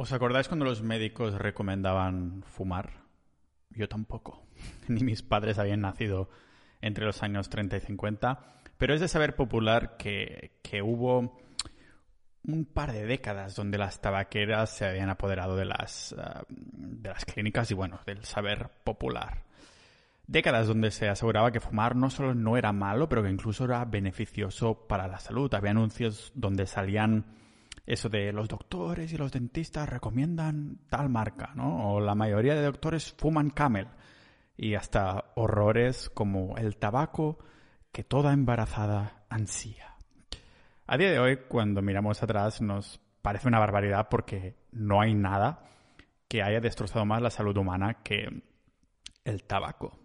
¿Os acordáis cuando los médicos recomendaban fumar? Yo tampoco. Ni mis padres habían nacido entre los años 30 y 50. Pero es de saber popular que, hubo un par de décadas donde las tabaqueras se habían apoderado de las, ah, de las clínicas y, bueno, del saber popular. Décadas donde se aseguraba que fumar no solo no era malo, pero que incluso era beneficioso para la salud. Había anuncios donde salían eso de los doctores y los dentistas recomiendan tal marca, ¿no? O la mayoría de doctores fuman Camel. Y hasta horrores como el tabaco que toda embarazada ansía. A día de hoy, cuando miramos atrás, nos parece una barbaridad porque no hay nada que haya destrozado más la salud humana que el tabaco.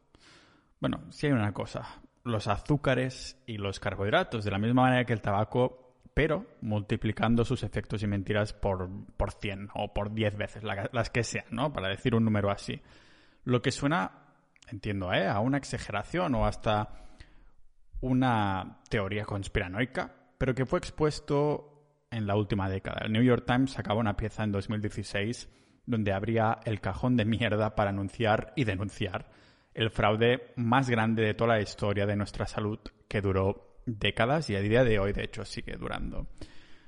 Bueno, sí hay una cosa, los azúcares y los carbohidratos, de la misma manera que el tabaco pero multiplicando sus efectos y mentiras por, por 100 o por 10 veces, las que sean, ¿no? Para decir un número así. Lo que suena, entiendo, ¿eh? a una exageración o hasta una teoría conspiranoica, pero que fue expuesto en la última década. El New York Times sacaba una pieza en 2016 donde habría el cajón de mierda para anunciar y denunciar el fraude más grande de toda la historia de nuestra salud que duró décadas y a día de hoy, de hecho, sigue durando.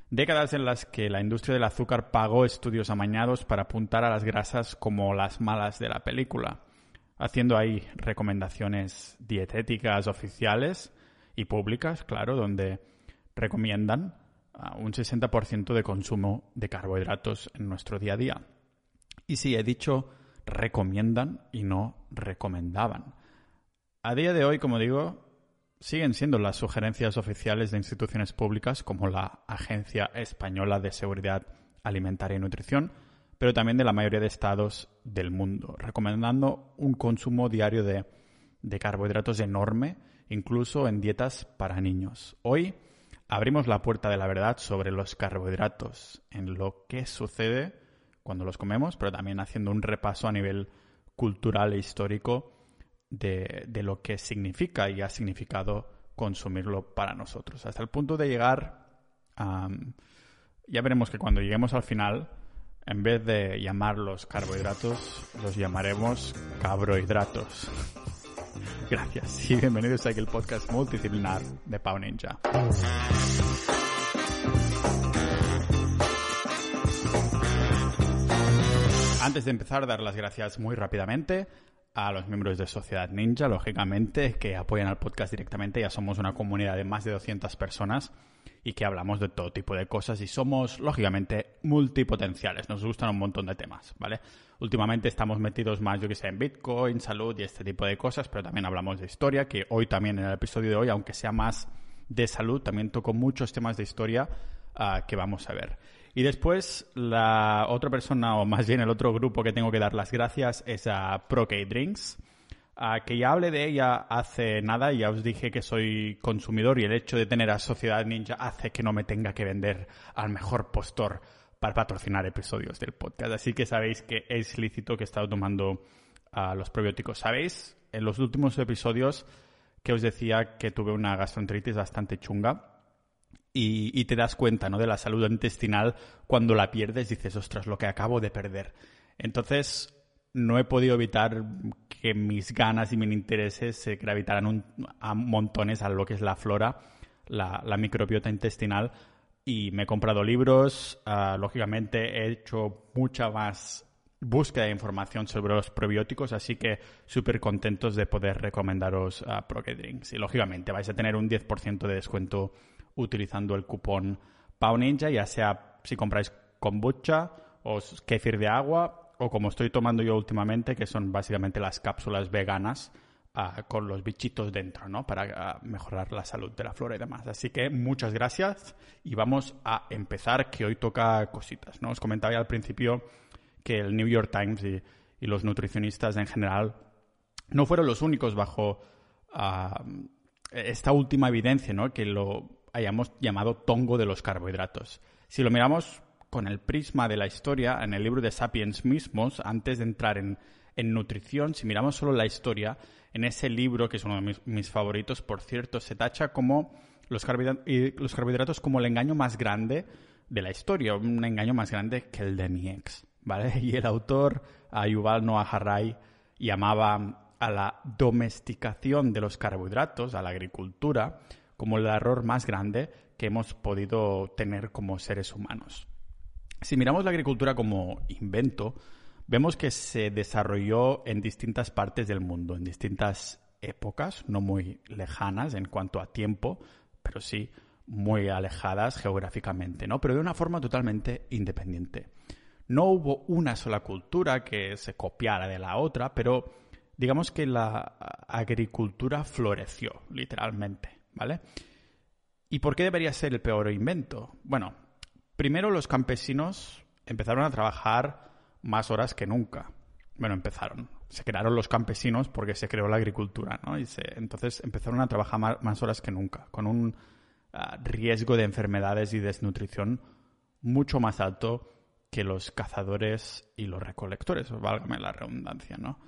Décadas en las que la industria del azúcar pagó estudios amañados para apuntar a las grasas como las malas de la película, haciendo ahí recomendaciones dietéticas oficiales y públicas, claro, donde recomiendan un 60% de consumo de carbohidratos en nuestro día a día. Y sí, he dicho recomiendan y no recomendaban. A día de hoy, como digo, siguen siendo las sugerencias oficiales de instituciones públicas como la Agencia Española de Seguridad Alimentaria y Nutrición, pero también de la mayoría de estados del mundo, recomendando un consumo diario de, carbohidratos enorme, incluso en dietas para niños. Hoy abrimos la puerta de la verdad sobre los carbohidratos, en lo que sucede cuando los comemos, pero también haciendo un repaso a nivel cultural e histórico de, lo que significa y ha significado consumirlo para nosotros. Hasta el punto de llegar. Ya veremos que cuando lleguemos al final, en vez de llamarlos carbohidratos, los llamaremos cabrohidratos. Gracias y bienvenidos a el podcast multidisciplinar de Pau Ninja. Antes de empezar, dar las gracias muy rápidamente a los miembros de Sociedad Ninja, lógicamente, que apoyan al podcast directamente. Ya somos una comunidad de más de 200 personas y que hablamos de todo tipo de cosas y somos, lógicamente, multipotenciales. Nos gustan un montón de temas, ¿vale? Últimamente estamos metidos más, yo que sé, en Bitcoin, salud y este tipo de cosas, pero también hablamos de historia, que hoy también en el episodio de hoy, aunque sea más de salud, también toco muchos temas de historia ah, que vamos a ver. Y después la otra persona, o más bien el otro grupo que tengo que dar las gracias es a ProK Drinks, que ya hablé de ella hace nada ya os dije que soy consumidor y el hecho de tener a Sociedad Ninja hace que no me tenga que vender al mejor postor para patrocinar episodios del podcast. Así que sabéis que es lícito que he estado tomando los probióticos. ¿Sabéis? En los últimos episodios que os decía que tuve una gastroenteritis bastante chunga y, te das cuenta ¿no? de la salud intestinal cuando la pierdes, dices, ostras, lo que acabo de perder. Entonces, no he podido evitar que mis ganas y mis intereses se gravitaran a montones a lo que es la flora, la, microbiota intestinal, y me he comprado libros, ah, lógicamente he hecho mucha más búsqueda de información sobre los probióticos, así que súper contentos de poder recomendaros a uh. Y lógicamente vais a tener un 10% de descuento utilizando el cupón PAUNINJA, ya sea si compráis kombucha o kefir de agua o como estoy tomando yo últimamente, que son básicamente las cápsulas veganas ah, con los bichitos dentro, ¿no? Para ah, mejorar la salud de la flora y demás. Así que muchas gracias y vamos a empezar, que hoy toca cositas, ¿no? Os comentaba ya al principio que el New York Times y, los nutricionistas en general no fueron los únicos bajo ah, esta última evidencia, ¿no? Que lo hayamos llamado tongo de los carbohidratos. Si lo miramos con el prisma de la historia, en el libro de Sapiens mismos, antes de entrar en, nutrición, si miramos solo la historia, en ese libro, que es uno de mis, favoritos, por cierto, se tacha como los, carbohidratos, como el engaño más grande de la historia, un engaño más grande que el de mi ex, ¿vale? Y el autor, Yuval Noah Harari, llamaba a la domesticación de los carbohidratos, a la agricultura, como el error más grande que hemos podido tener como seres humanos. Si miramos la agricultura como invento, vemos que se desarrolló en distintas partes del mundo, en distintas épocas, no muy lejanas en cuanto a tiempo, pero sí muy alejadas geográficamente, ¿no? Pero de una forma totalmente independiente. No hubo una sola cultura que se copiara de la otra, pero digamos que la agricultura floreció, literalmente, ¿vale? ¿Y por qué debería ser el peor invento? Bueno, primero los campesinos empezaron a trabajar más horas que nunca. Bueno, empezaron. Se crearon los campesinos porque se creó la agricultura, ¿no? Y entonces empezaron a trabajar más, horas que nunca, con un ah, riesgo de enfermedades y desnutrición mucho más alto que los cazadores y los recolectores, válgame la redundancia, ¿no?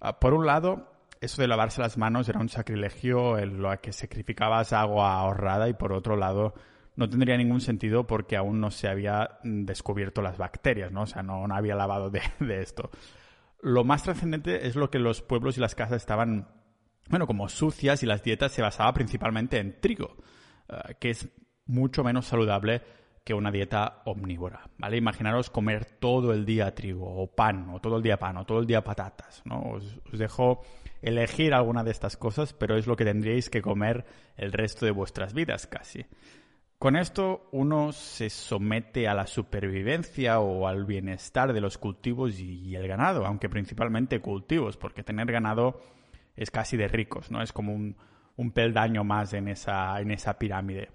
Ah, por un lado, eso de lavarse las manos era un sacrilegio en lo que sacrificabas agua ahorrada y por otro lado no tendría ningún sentido porque aún no se había descubierto las bacterias, ¿no? O sea, no, había lavado de, esto. Lo más trascendente es lo que los pueblos y las casas estaban, bueno, como sucias y las dietas se basaban principalmente en trigo, eh, que es mucho menos saludable que una dieta omnívora, ¿vale? Imaginaros comer todo el día trigo o pan, o todo el día pan, o todo el día patatas, ¿no? Os, os, dejo elegir alguna de estas cosas, pero es lo que tendríais que comer el resto de vuestras vidas casi. Con esto uno se somete a la supervivencia o al bienestar de los cultivos y el ganado, aunque principalmente cultivos, porque tener ganado es casi de ricos, ¿no? Es como un, un peldaño más en esa, en esa pirámide.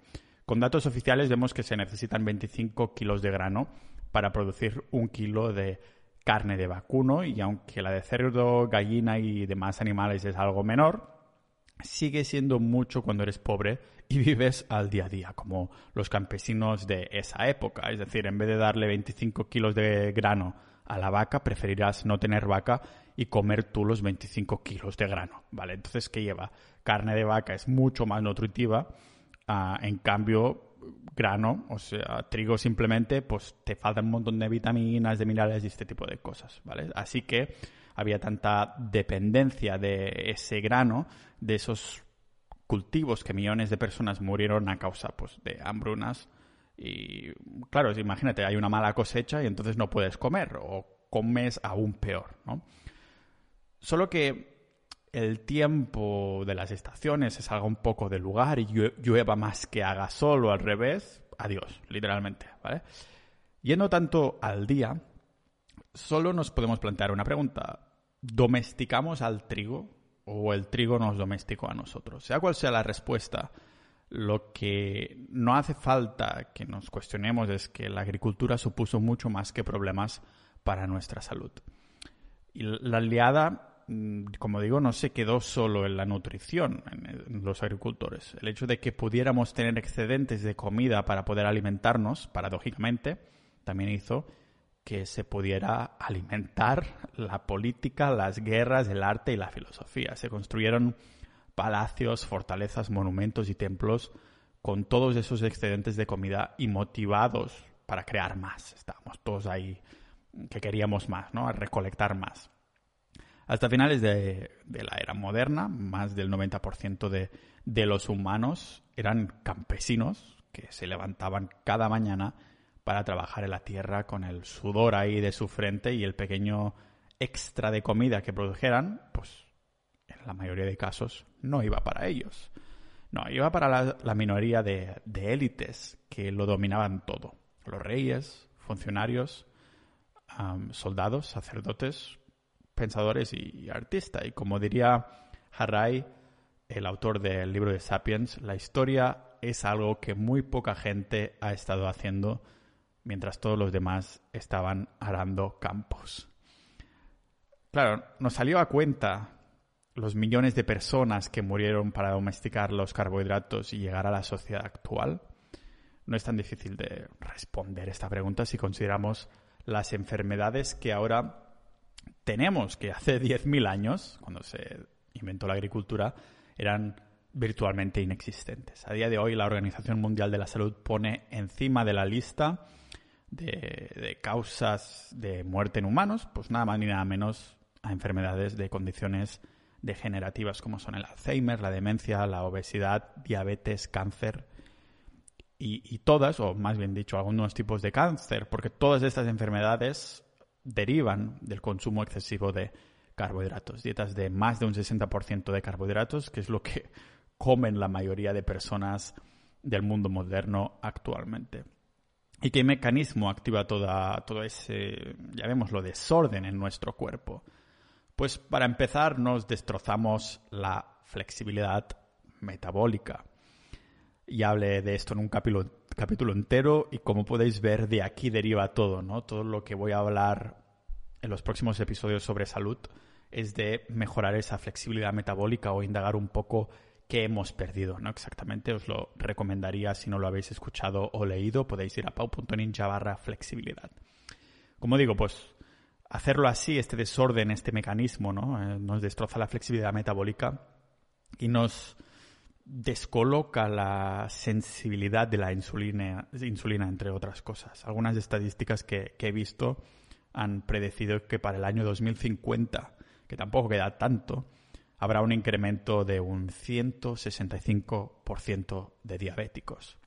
Con datos oficiales vemos que se necesitan 25 kilos de grano para producir un kilo de carne de vacuno y aunque la de cerdo, gallina y demás animales es algo menor, sigue siendo mucho cuando eres pobre y vives al día a día, como los campesinos de esa época. Es decir, en vez de darle 25 kilos de grano a la vaca, preferirás no tener vaca y comer tú los 25 kilos de grano, ¿vale? Entonces, ¿qué lleva? Carne de vaca es mucho más nutritiva Ah, en cambio, grano, o sea, trigo simplemente, pues te faltan un montón de vitaminas, de minerales y este tipo de cosas, ¿vale? Así que había tanta dependencia de ese grano, de esos cultivos que millones de personas murieron a causa, pues, de hambrunas. Y claro, imagínate, hay una mala cosecha y entonces no puedes comer o comes aún peor, ¿no? Solo que el tiempo de las estaciones se salga un poco del lugar y llueva más que haga solo al revés, adiós, literalmente, ¿vale? Yendo tanto al día, solo nos podemos plantear una pregunta. ¿Domesticamos al trigo o el trigo nos domesticó a nosotros? Sea cual sea la respuesta, lo que no hace falta que nos cuestionemos es que la agricultura supuso mucho más que problemas para nuestra salud. Y la aliada como digo, no se quedó solo en la nutrición en, los agricultores. El hecho de que pudiéramos tener excedentes de comida para poder alimentarnos, paradójicamente, también hizo que se pudiera alimentar la política, las guerras, el arte y la filosofía. Se construyeron palacios, fortalezas, monumentos y templos con todos esos excedentes de comida y motivados para crear más. Estábamos todos ahí que queríamos más, ¿no? A recolectar más. Hasta finales de, la era moderna, más del 90% de, de los humanos eran campesinos que se levantaban cada mañana para trabajar en la tierra con el sudor ahí de su frente y el pequeño extra de comida que produjeran, pues en la mayoría de casos no iba para ellos. No, iba para la, minoría de, élites que lo dominaban todo. Los reyes, funcionarios, soldados, sacerdotes, pensadores y artistas. Y como diría Harari, el autor del libro de Sapiens, la historia es algo que muy poca gente ha estado haciendo mientras todos los demás estaban arando campos. Claro, nos salió a cuenta los millones de personas que murieron para domesticar los carbohidratos y llegar a la sociedad actual. No es tan difícil de responder esta pregunta si consideramos las enfermedades que ahora tenemos que hace 10.000 años, cuando se inventó la agricultura, eran virtualmente inexistentes. A día de hoy la Organización Mundial de la Salud pone encima de la lista de, causas de muerte en humanos, pues nada más ni nada menos a enfermedades de condiciones degenerativas como son el Alzheimer, la demencia, la obesidad, diabetes, cáncer y, todas, o más bien dicho, algunos tipos de cáncer, porque todas estas enfermedades derivan del consumo excesivo de carbohidratos, dietas de más de un 60% de carbohidratos, que es lo que comen la mayoría de personas del mundo moderno actualmente. ¿Y qué mecanismo activa todo ese, ya vemos, lo desorden en nuestro cuerpo? Pues para empezar nos destrozamos la flexibilidad metabólica. Y hablé de esto en un capítulo, capítulo entero y como podéis ver de aquí deriva todo, ¿no? Todo lo que voy a hablar en los próximos episodios sobre salud es de mejorar esa flexibilidad metabólica o indagar un poco qué hemos perdido, ¿no? Exactamente, os lo recomendaría si no lo habéis escuchado o leído, podéis ir a pau.ninja barra flexibilidad. Como digo, pues hacerlo así, este desorden, este mecanismo, ¿no? Eh, nos destroza la flexibilidad metabólica y nos descoloca la sensibilidad de la insulina, insulina entre otras cosas. Algunas estadísticas que, que he visto han predecido que para el año 2050, que tampoco queda tanto, habrá un incremento de un 165% de diabéticos.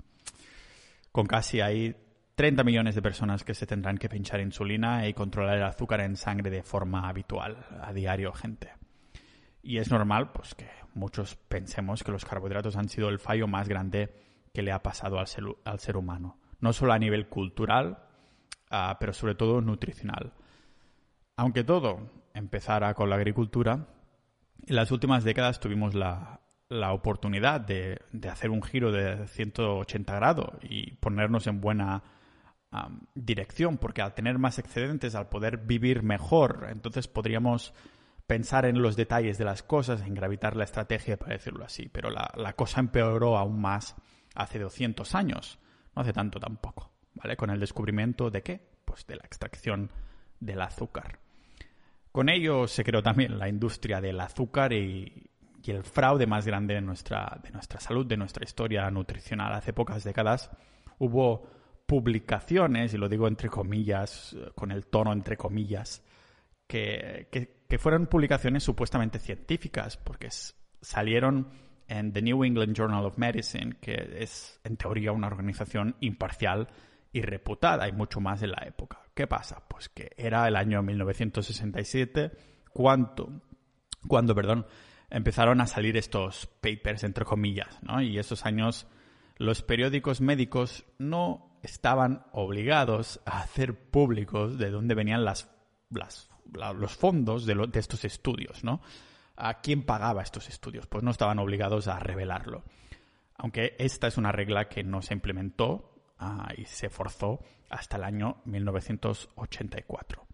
Con casi ahí 30 millones de personas que se tendrán que pinchar insulina y controlar el azúcar en sangre de forma habitual, a diario, gente. Y es normal pues, que muchos pensemos que los carbohidratos han sido el fallo más grande que le ha pasado al ser, humano. No solo a nivel cultural, ah, pero sobre todo nutricional. Aunque todo empezara con la agricultura, en las últimas décadas tuvimos la, oportunidad de, hacer un giro de 180 grados y ponernos en buena dirección, porque al tener más excedentes, al poder vivir mejor, entonces podríamos pensar en los detalles de las cosas, en gravitar la estrategia, para decirlo así. Pero la, cosa empeoró aún más hace 200 años, no hace tanto tampoco, ¿vale? Con el descubrimiento de qué? Pues de la extracción del azúcar. Con ello se creó también la industria del azúcar y, el fraude más grande de nuestra, de nuestra salud, de nuestra historia nutricional. Hace pocas décadas hubo publicaciones, y lo digo entre comillas, con el tono entre comillas, que, fueron publicaciones supuestamente científicas, porque salieron en The New England Journal of Medicine, que es en teoría una organización imparcial y reputada, y mucho más en la época. ¿Qué pasa? Pues que era el año 1967 cuando, cuando perdón, empezaron a salir estos papers, entre comillas, ¿no? Y esos años los periódicos médicos no estaban obligados a hacer públicos de dónde venían las, los fondos de, estos estudios, ¿no? ¿A quién pagaba estos estudios? Pues no estaban obligados a revelarlo. Aunque esta es una regla que no se implementó Ah, y se forzó hasta el año 1984.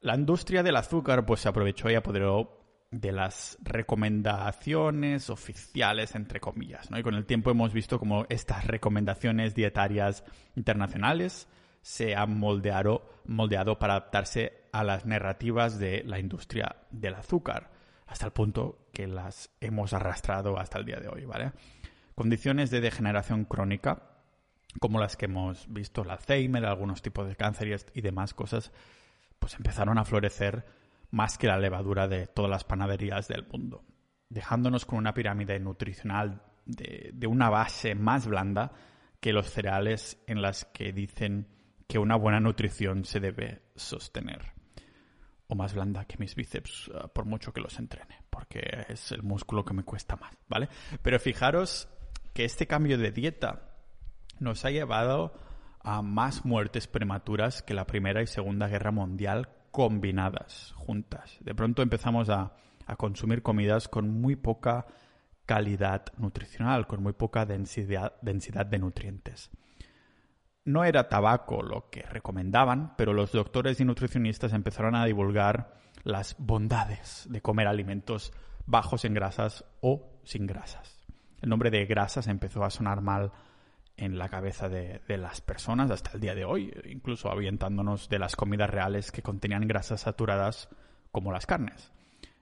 La industria del azúcar pues se aprovechó y apoderó de las recomendaciones oficiales, entre comillas. ¿no? Y con el tiempo hemos visto cómo estas recomendaciones dietarias internacionales se han moldeado, moldeado para adaptarse a las narrativas de la industria del azúcar, hasta el punto que las hemos arrastrado hasta el día de hoy. ¿vale? Condiciones de degeneración crónica como las que hemos visto, el Alzheimer, algunos tipos de cáncer y, demás cosas, pues empezaron a florecer más que la levadura de todas las panaderías del mundo, dejándonos con una pirámide nutricional de, de una base más blanda que los cereales en las que dicen que una buena nutrición se debe sostener. O más blanda que mis bíceps, eh, por mucho que los entrene, porque es el músculo que me cuesta más, ¿vale? Pero fijaros que este cambio de dieta nos ha llevado a más muertes prematuras que la Primera y Segunda Guerra Mundial combinadas, juntas. De pronto empezamos a, consumir comidas con muy poca calidad nutricional, con muy poca densidad, densidad de nutrientes. No era tabaco lo que recomendaban, pero los doctores y nutricionistas empezaron a divulgar las bondades de comer alimentos bajos en grasas o sin grasas. El nombre de grasas empezó a sonar mal en la cabeza de, las personas hasta el día de hoy, incluso avientándonos de las comidas reales que contenían grasas saturadas como las carnes.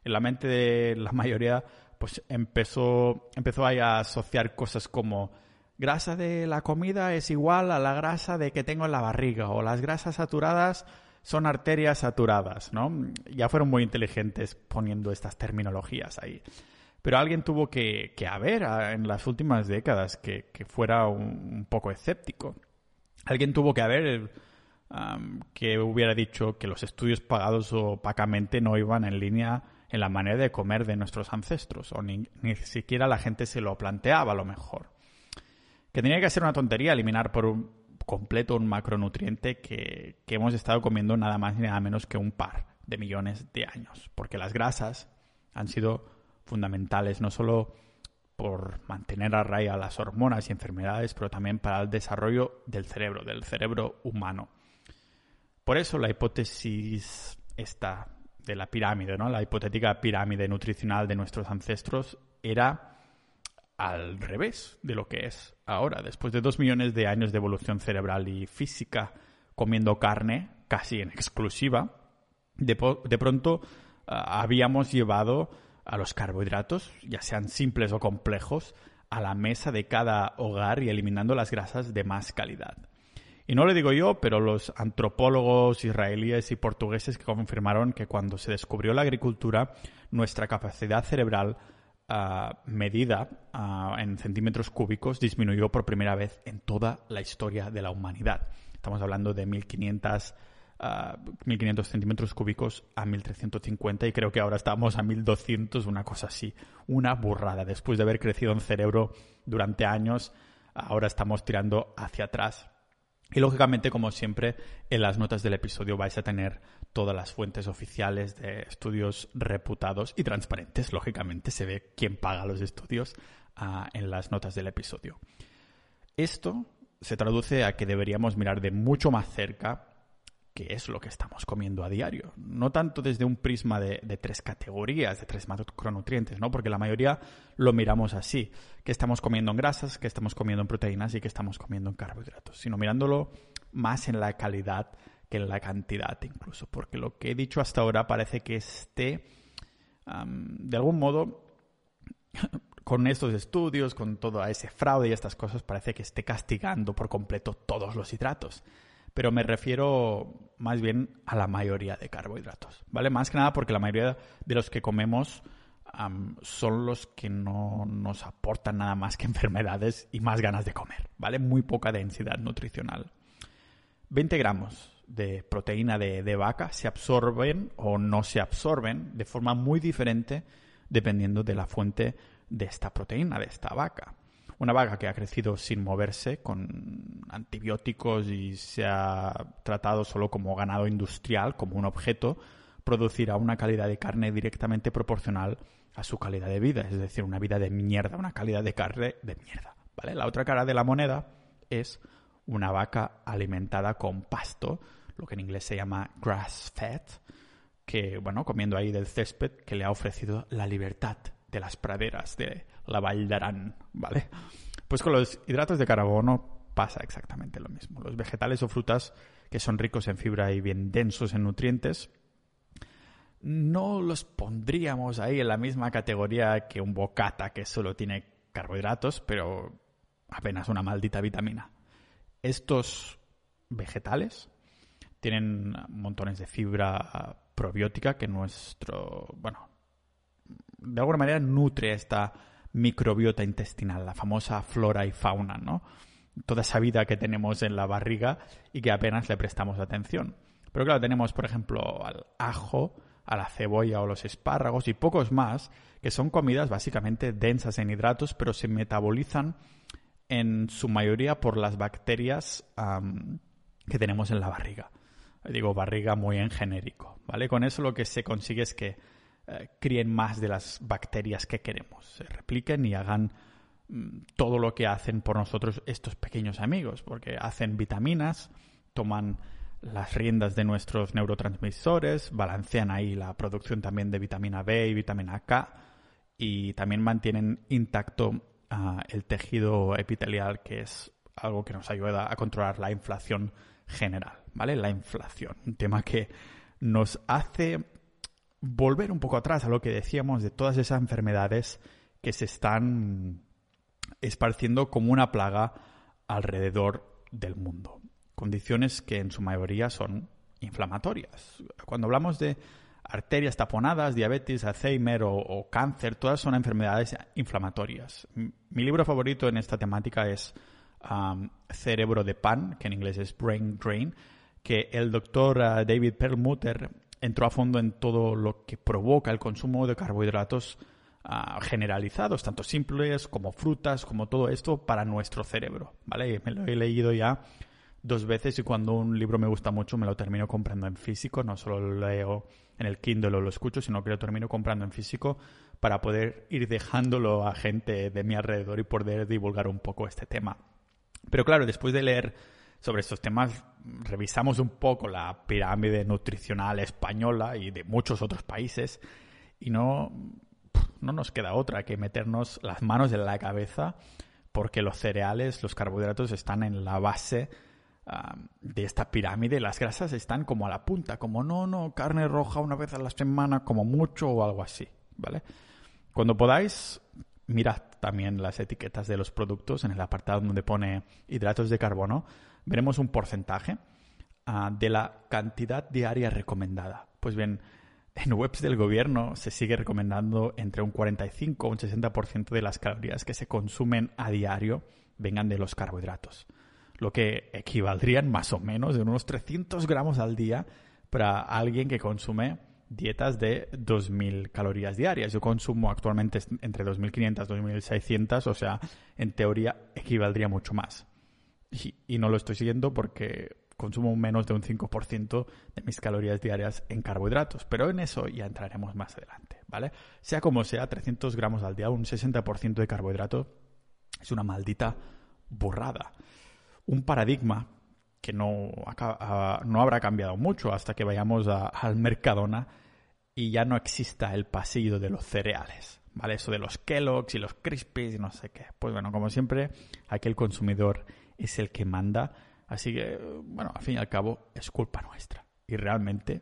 En la mente de la mayoría, pues empezó, empezó a asociar cosas como grasa de la comida es igual a la grasa de que tengo en la barriga o las grasas saturadas son arterias saturadas, ¿no? Ya fueron muy inteligentes poniendo estas terminologías ahí. Pero alguien tuvo que, haber en las últimas décadas que, fuera un, poco escéptico. Alguien tuvo que haber que hubiera dicho que los estudios pagados opacamente no iban en línea en la manera de comer de nuestros ancestros, o ni, ni siquiera la gente se lo planteaba a lo mejor. Que tenía que ser una tontería eliminar por un completo un macronutriente que, que hemos estado comiendo nada más ni nada menos que un par de millones de años, porque las grasas han sido fundamentales no solo por mantener a raya las hormonas y enfermedades, pero también para el desarrollo del cerebro, del cerebro humano. Por eso la hipótesis esta de la pirámide, ¿no? La hipotética pirámide nutricional de nuestros ancestros era al revés de lo que es ahora. Después de dos millones de años de evolución cerebral y física comiendo carne casi en exclusiva, de, pronto ah, habíamos llevado a los carbohidratos, ya sean simples o complejos, a la mesa de cada hogar y eliminando las grasas de más calidad. Y no lo digo yo, pero los antropólogos israelíes y portugueses que confirmaron que cuando se descubrió la agricultura, nuestra capacidad cerebral ah, medida ah, en centímetros cúbicos disminuyó por primera vez en toda la historia de la humanidad. Estamos hablando de 1500 1500 centímetros cúbicos a 1350 y creo que ahora estamos a 1200, una cosa así, una burrada. Después de haber crecido en cerebro durante años, ahora estamos tirando hacia atrás. Y lógicamente, como siempre, en las notas del episodio vais a tener todas las fuentes oficiales de estudios reputados y transparentes. Lógicamente, se ve quién paga los estudios ah, en las notas del episodio. Esto se traduce a que deberíamos mirar de mucho más cerca qué es lo que estamos comiendo a diario. No tanto desde un prisma de, tres categorías, de tres macronutrientes, ¿no? Porque la mayoría lo miramos así. ¿Qué estamos comiendo en grasas, qué estamos comiendo en proteínas y qué estamos comiendo en carbohidratos? Sino mirándolo más en la calidad que en la cantidad incluso. Porque lo que he dicho hasta ahora parece que esté, de algún modo, con estos estudios, con todo ese fraude y estas cosas, parece que esté castigando por completo todos los hidratos pero me refiero más bien a la mayoría de carbohidratos, ¿vale? Más que nada porque la mayoría de los que comemos son los que no nos aportan nada más que enfermedades y más ganas de comer, ¿vale? Muy poca densidad nutricional. 20 gramos de proteína de, de vaca se absorben o no se absorben de forma muy diferente dependiendo de la fuente de esta proteína, de esta vaca. Una vaca que ha crecido sin moverse, con antibióticos y se ha tratado solo como ganado industrial, como un objeto, producirá una calidad de carne directamente proporcional a su calidad de vida, es decir, una vida de mierda, una calidad de carne de mierda. ¿vale? La otra cara de la moneda es una vaca alimentada con pasto, lo que en inglés se llama grass fed, que, bueno, comiendo ahí del césped que le ha ofrecido la libertad de las praderas de la d'Aran, ¿vale? Pues con los hidratos de carbono pasa exactamente lo mismo. Los vegetales o frutas que son ricos en fibra y bien densos en nutrientes, no los pondríamos ahí en la misma categoría que un bocata que solo tiene carbohidratos, pero apenas una maldita vitamina. Estos vegetales tienen montones de fibra probiótica que nuestro, bueno, de alguna manera nutre esta microbiota intestinal, la famosa flora y fauna, ¿no? Toda esa vida que tenemos en la barriga y que apenas le prestamos atención. Pero claro, tenemos, por ejemplo, al ajo, a la cebolla o los espárragos y pocos más, que son comidas básicamente densas en hidratos, pero se metabolizan en su mayoría por las bacterias que tenemos en la barriga. Digo barriga muy en genérico, ¿vale? Con eso lo que se consigue es que eh, críen más de las bacterias que queremos, se repliquen y hagan mm, todo lo que hacen por nosotros estos pequeños amigos, porque hacen vitaminas, toman las riendas de nuestros neurotransmisores, balancean ahí la producción también de vitamina B y vitamina K y también mantienen intacto el tejido epitelial, que es algo que nos ayuda a controlar la inflación general, ¿vale? La inflación, un tema que nos hace volver un poco atrás a lo que decíamos de todas esas enfermedades que se están esparciendo como una plaga alrededor del mundo. Condiciones que en su mayoría son inflamatorias. Cuando hablamos de arterias taponadas, diabetes, Alzheimer o, cáncer, todas son enfermedades inflamatorias. Mi libro favorito en esta temática es Cerebro de Pan, que en inglés es Brain Drain, que el doctor uh, David Perlmutter entró a fondo en todo lo que provoca el consumo de carbohidratos uh, generalizados, tanto simples como frutas, como todo esto para nuestro cerebro, ¿vale? Me lo he leído ya dos veces y cuando un libro me gusta mucho me lo termino comprando en físico, no solo lo leo en el Kindle o lo escucho, sino que lo termino comprando en físico para poder ir dejándolo a gente de mi alrededor y poder divulgar un poco este tema. Pero claro, después de leer sobre estos temas, revisamos un poco la pirámide nutricional española y de muchos otros países y no, no nos queda otra que meternos las manos en la cabeza porque los cereales, los carbohidratos están en la base de esta pirámide, las grasas están como a la punta, como no, no, carne roja una vez a la semana, como mucho o algo así, ¿vale? Cuando podáis, mirad también las etiquetas de los productos en el apartado donde pone hidratos de carbono, veremos un porcentaje ah, de la cantidad diaria recomendada. Pues bien, en webs del gobierno se sigue recomendando entre un 45 o un 60% de las calorías que se consumen a diario vengan de los carbohidratos lo que equivaldrían más o menos de unos 300 gramos al día para alguien que consume dietas de 2.000 calorías diarias. Yo consumo actualmente entre 2.500 y 2.600, o sea, en teoría equivaldría mucho más. Y, no lo estoy siguiendo porque consumo menos de un 5% de mis calorías diarias en carbohidratos, pero en eso ya entraremos más adelante, ¿vale? Sea como sea, 300 gramos al día, un 60% de carbohidrato es una maldita borrada un paradigma que no, no habrá cambiado mucho hasta que vayamos al Mercadona y ya no exista el pasillo de los cereales, ¿vale? Eso de los Kellogg's y los Crispies y no sé qué. Pues bueno, como siempre, aquí el consumidor es el que manda, así que, bueno, al fin y al cabo es culpa nuestra. Y realmente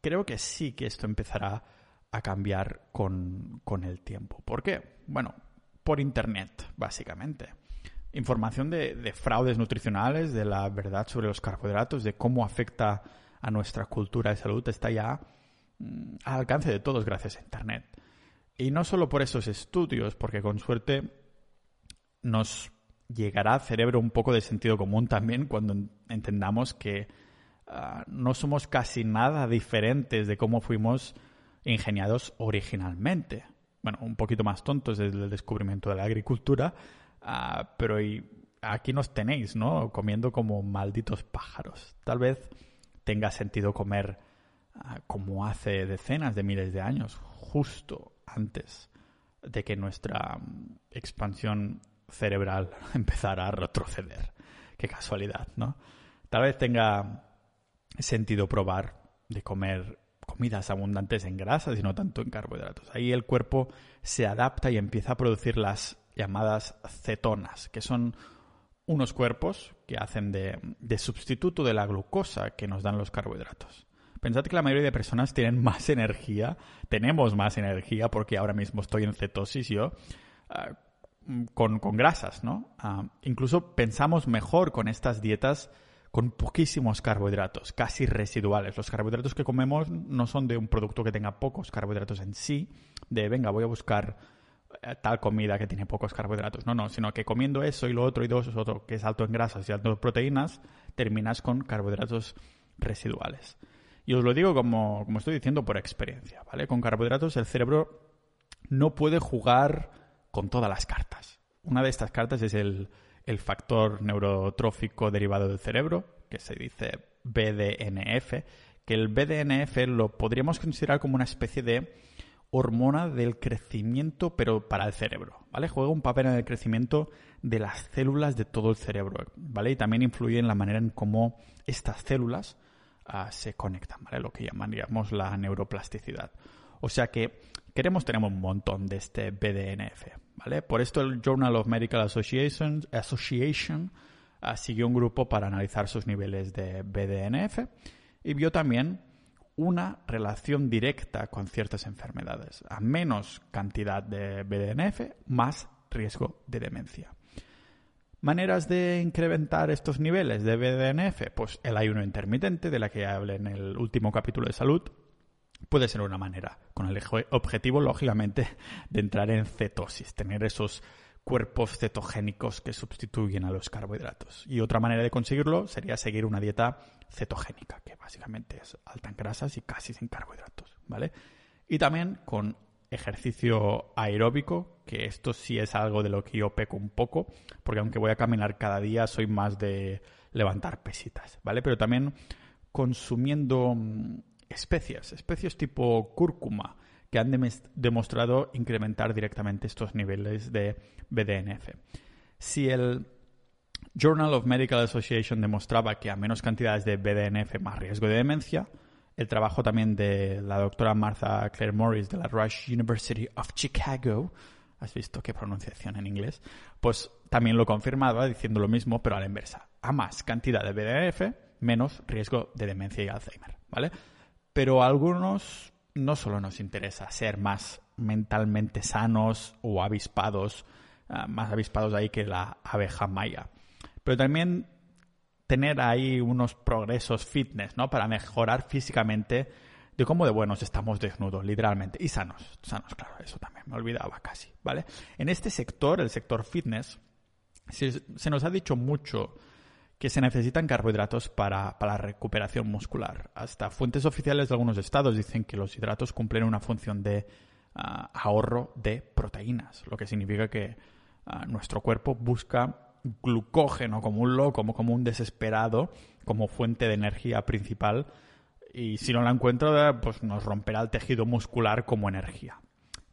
creo que sí que esto empezará a cambiar con, con el tiempo. ¿Por qué? Bueno, por Internet, básicamente información de, fraudes nutricionales, de la verdad sobre los carbohidratos, de cómo afecta a nuestra cultura de salud, está ya mm, al alcance de todos gracias a Internet. Y no solo por esos estudios, porque con suerte nos llegará al cerebro un poco de sentido común también cuando entendamos que ah, no somos casi nada diferentes de cómo fuimos ingeniados originalmente. Bueno, un poquito más tontos desde el descubrimiento de la agricultura, Ah, pero aquí nos tenéis, ¿no? Comiendo como malditos pájaros. Tal vez tenga sentido comer ah, como hace decenas de miles de años, justo antes de que nuestra mm, expansión cerebral empezara a retroceder. Qué casualidad, ¿no? Tal vez tenga sentido probar de comer comidas abundantes en grasas y no tanto en carbohidratos. Ahí el cuerpo se adapta y empieza a producir las llamadas cetonas, que son unos cuerpos que hacen de, sustituto de la glucosa que nos dan los carbohidratos. Pensad que la mayoría de personas tienen más energía, tenemos más energía porque ahora mismo estoy en cetosis yo, ah, con, grasas, ¿no? Ah, incluso pensamos mejor con estas dietas con poquísimos carbohidratos, casi residuales. Los carbohidratos que comemos no son de un producto que tenga pocos carbohidratos en sí, de venga, voy a buscar tal comida que tiene pocos carbohidratos. No, no, sino que comiendo eso y lo otro y dos, otro que es alto en grasas y alto en proteínas, terminas con carbohidratos residuales. Y os lo digo como, como estoy diciendo por experiencia, ¿vale? Con carbohidratos el cerebro no puede jugar con todas las cartas. Una de estas cartas es el, el factor neurotrófico derivado del cerebro, que se dice BDNF, que el BDNF lo podríamos considerar como una especie de hormona del crecimiento, pero para el cerebro, ¿vale? Juega un papel en el crecimiento de las células de todo el cerebro, ¿vale? Y también influye en la manera en cómo estas células ah, se conectan, ¿vale? Lo que llamaríamos la neuroplasticidad. O sea que queremos tener un montón de este BDNF, ¿vale? Por esto el Journal of Medical Association, Association ah, siguió un grupo para analizar sus niveles de BDNF y vio también una relación directa con ciertas enfermedades. A menos cantidad de BDNF, más riesgo de demencia. Maneras de incrementar estos niveles de BDNF, pues el ayuno intermitente, de la que hablé en el último capítulo de salud, puede ser una manera, con el objetivo, lógicamente, de entrar en cetosis, tener esos cuerpos cetogénicos que sustituyen a los carbohidratos. Y otra manera de conseguirlo sería seguir una dieta cetogénica, que básicamente es alta en grasas y casi sin carbohidratos, ¿vale? Y también con ejercicio aeróbico, que esto sí es algo de lo que yo peco un poco, porque aunque voy a caminar cada día, soy más de levantar pesitas, ¿vale? Pero también consumiendo mm, especias, especias tipo cúrcuma, que han demostrado incrementar directamente estos niveles de BDNF. Si el Journal of Medical Association demostraba que a menos cantidades de BDNF más riesgo de demencia, el trabajo también de la doctora Martha Claire Morris de la Rush University of Chicago, has visto qué pronunciación en inglés, pues también lo confirmaba diciendo lo mismo, pero a la inversa. A más cantidad de BDNF, menos riesgo de demencia y Alzheimer, ¿vale? Pero a algunos no solo nos interesa ser más mentalmente sanos o avispados, ah, más avispados ahí que la abeja maya, pero también tener ahí unos progresos fitness, ¿no? Para mejorar físicamente de cómo de buenos estamos desnudos, literalmente. Y sanos, sanos, claro, eso también me olvidaba casi, ¿vale? En este sector, el sector fitness, se, nos ha dicho mucho que se necesitan carbohidratos para, la recuperación muscular. Hasta fuentes oficiales de algunos estados dicen que los hidratos cumplen una función de ah, ahorro de proteínas, lo que significa que ah, nuestro cuerpo busca glucógeno como un loco, como, como un desesperado, como fuente de energía principal. Y si no la encuentro, pues nos romperá el tejido muscular como energía.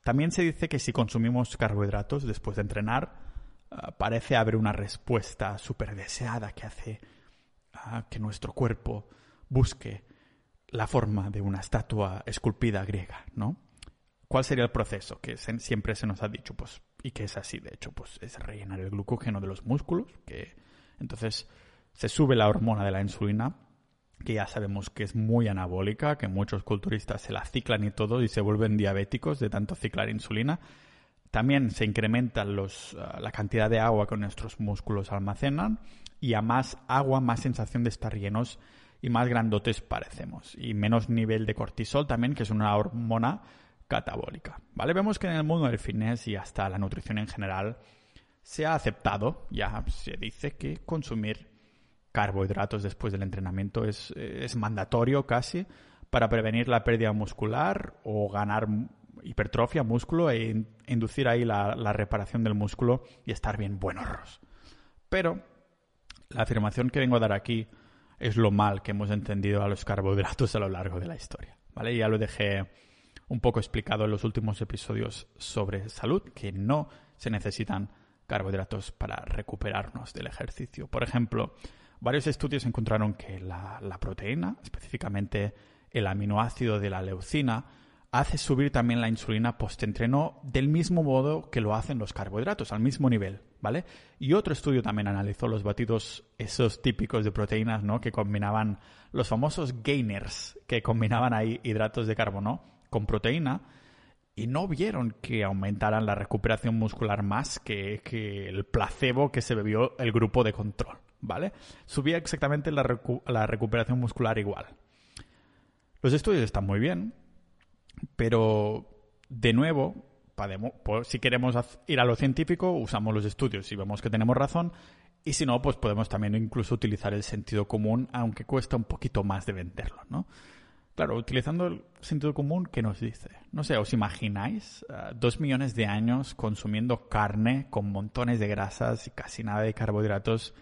También se dice que si consumimos carbohidratos después de entrenar, ah, parece haber una respuesta súper deseada que hace ah, que nuestro cuerpo busque la forma de una estatua esculpida griega, ¿no? ¿Cuál sería el proceso? Que siempre se nos ha dicho, pues y que es así, de hecho, pues es rellenar el glucógeno de los músculos, que entonces se sube la hormona de la insulina, que ya sabemos que es muy anabólica, que muchos culturistas se la ciclan y todo y se vuelven diabéticos de tanto ciclar insulina. También se incrementa los, ah, la cantidad de agua que nuestros músculos almacenan y a más agua, más sensación de estar llenos y más grandotes parecemos. Y menos nivel de cortisol también, que es una hormona catabólica. ¿Vale? Vemos que en el mundo del fitness y hasta la nutrición en general se ha aceptado, ya se dice que consumir carbohidratos después del entrenamiento es, mandatorio casi para prevenir la pérdida muscular o ganar hipertrofia, músculo e inducir ahí la, la, reparación del músculo y estar bien buenos. Pero la afirmación que vengo a dar aquí es lo mal que hemos entendido a los carbohidratos a lo largo de la historia. ¿Vale? Ya lo dejé un poco explicado en los últimos episodios sobre salud, que no se necesitan carbohidratos para recuperarnos del ejercicio. Por ejemplo, varios estudios encontraron que la, proteína, específicamente el aminoácido de la leucina, hace subir también la insulina post-entreno del mismo modo que lo hacen los carbohidratos, al mismo nivel, ¿vale? Y otro estudio también analizó los batidos, esos típicos de proteínas, ¿no? Que combinaban los famosos gainers, que combinaban ahí hidratos de carbono con proteína y no vieron que aumentaran la recuperación muscular más que, el placebo que se bebió el grupo de control, ¿vale? Subía exactamente la, la recuperación muscular igual. Los estudios están muy bien, pero de nuevo, pues, si queremos ir a lo científico, usamos los estudios y vemos que tenemos razón. Y si no, pues podemos también incluso utilizar el sentido común, aunque cuesta un poquito más de venderlo, ¿no? Claro, utilizando el sentido común, ¿qué nos dice? No sé, ¿os imagináis eh, dos millones de años consumiendo carne con montones de grasas y casi nada de carbohidratos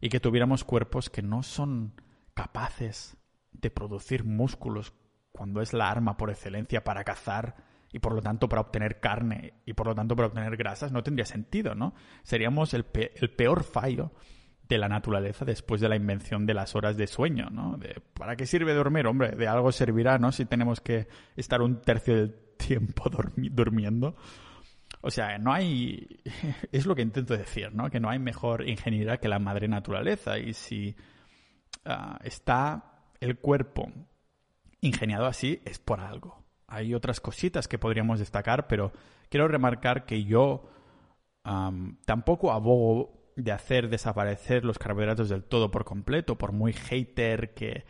y que tuviéramos cuerpos que no son capaces de producir músculos cuando es la arma por excelencia para cazar y por lo tanto para obtener carne y por lo tanto para obtener grasas? No tendría sentido, ¿no? Seríamos el, el peor fallo de la naturaleza después de la invención de las horas de sueño, ¿no? ¿Para qué sirve dormir? Hombre, de algo servirá, ¿no? Si tenemos que estar un tercio del tiempo durmiendo. O sea, no hay... Es lo que intento decir, ¿no? Que no hay mejor ingeniera que la madre naturaleza. Y si ah, está el cuerpo ingeniado así es por algo. Hay otras cositas que podríamos destacar, pero quiero remarcar que yo tampoco abogo de hacer desaparecer los carbohidratos del todo por completo, por muy hater que,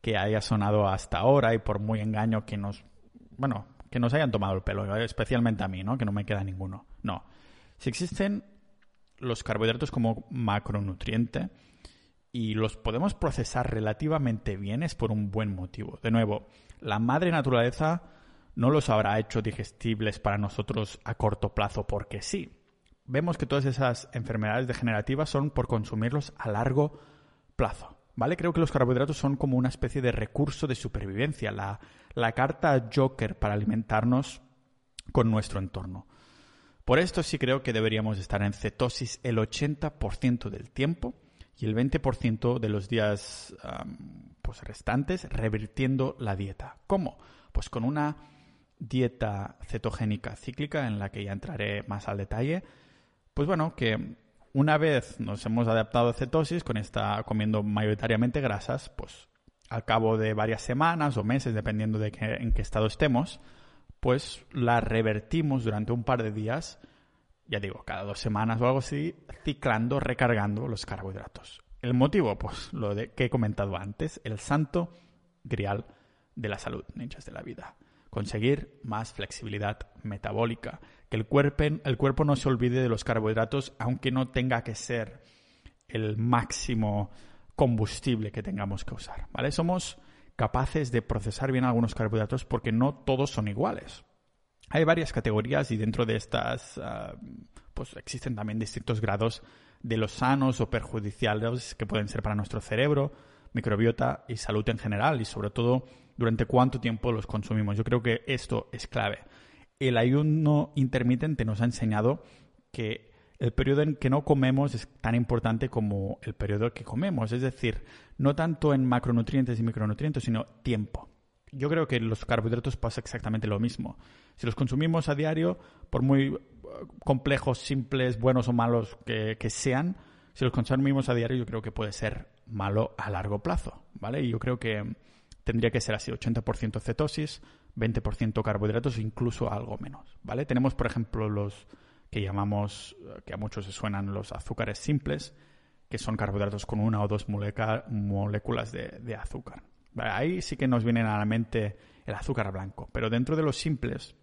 que haya sonado hasta ahora y por muy engaño que nos, bueno, que nos hayan tomado el pelo, especialmente a mí, ¿no? Que no me queda ninguno. No. Si existen los carbohidratos como macronutriente y los podemos procesar relativamente bien es por un buen motivo. De nuevo, la madre naturaleza no los habrá hecho digestibles para nosotros a corto plazo porque sí. Vemos que todas esas enfermedades degenerativas son por consumirlos a largo plazo. ¿Vale? Creo que los carbohidratos son como una especie de recurso de supervivencia, la, la carta Joker para alimentarnos con nuestro entorno. Por esto sí creo que deberíamos estar en cetosis el 80% del tiempo y el 20% de los días pues restantes revirtiendo la dieta. ¿Cómo? Pues con una dieta cetogénica cíclica en la que ya entraré más al detalle. Pues bueno, que una vez nos hemos adaptado a cetosis con esta comiendo mayoritariamente grasas, pues al cabo de varias semanas o meses, dependiendo de en qué estado estemos, pues la revertimos durante un par de días, ya digo, cada dos semanas o algo así, ciclando, recargando los carbohidratos. El motivo, pues lo de, que he comentado antes, el santo grial de la salud, ninjas de la vida. Conseguir más flexibilidad metabólica, el cuerpo, el cuerpo no se olvide de los carbohidratos, aunque no tenga que ser el máximo combustible que tengamos que usar, ¿vale? Somos capaces de procesar bien algunos carbohidratos porque no todos son iguales. Hay varias categorías y dentro de estas ah, pues existen también distintos grados de los sanos o perjudiciales que pueden ser para nuestro cerebro, microbiota y salud en general y sobre todo durante cuánto tiempo los consumimos. Yo creo que esto es clave. El ayuno intermitente nos ha enseñado que el periodo en que no comemos es tan importante como el periodo que comemos. Es decir, no tanto en macronutrientes y micronutrientes, sino tiempo. Yo creo que los carbohidratos pasa exactamente lo mismo. Si los consumimos a diario, por muy uh, complejos, simples, buenos o malos que, sean, si los consumimos a diario, yo creo que puede ser malo a largo plazo, ¿vale? Y yo creo que tendría que ser así, 80% cetosis, 20% carbohidratos, incluso algo menos, ¿vale? Tenemos, por ejemplo, los que llamamos, que a muchos se suenan los azúcares simples, que son carbohidratos con una o dos moléculas de, azúcar. Ahí sí que nos viene a la mente el azúcar blanco, pero dentro de los simples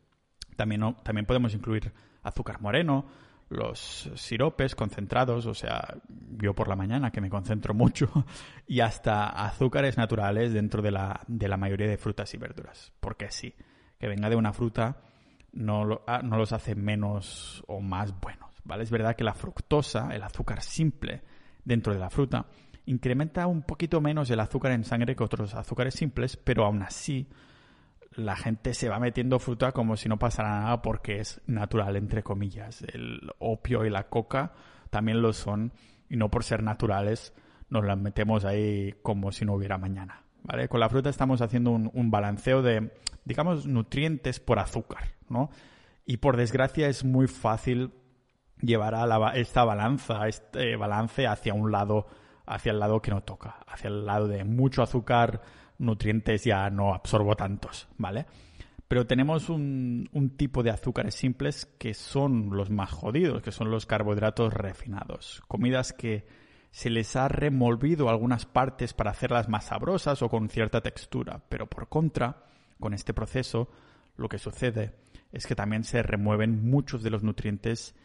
también, también podemos incluir azúcar moreno, los siropes concentrados, o sea, yo por la mañana que me concentro mucho, y hasta azúcares naturales dentro de la, de la mayoría de frutas y verduras. Porque sí, que venga de una fruta no, ah, no los hace menos o más buenos, ¿vale? Es verdad que la fructosa, el azúcar simple dentro de la fruta, incrementa un poquito menos el azúcar en sangre que otros azúcares simples, pero aún así la gente se va metiendo fruta como si no pasara nada porque es natural, entre comillas. El opio y la coca también lo son y no por ser naturales nos las metemos ahí como si no hubiera mañana. ¿vale? Con la fruta estamos haciendo un balanceo de, digamos, nutrientes por azúcar. ¿no? Y por desgracia es muy fácil llevar a esta balanza, este balance hacia un lado, hacia el lado que no toca, hacia el lado de mucho azúcar, nutrientes ya no absorbo tantos, ¿vale? Pero tenemos un, un, tipo de azúcares simples que son los más jodidos, que son los carbohidratos refinados. Comidas que se les ha removido algunas partes para hacerlas más sabrosas o con cierta textura. Pero por contra, con este proceso, lo que sucede es que también se remueven muchos de los nutrientes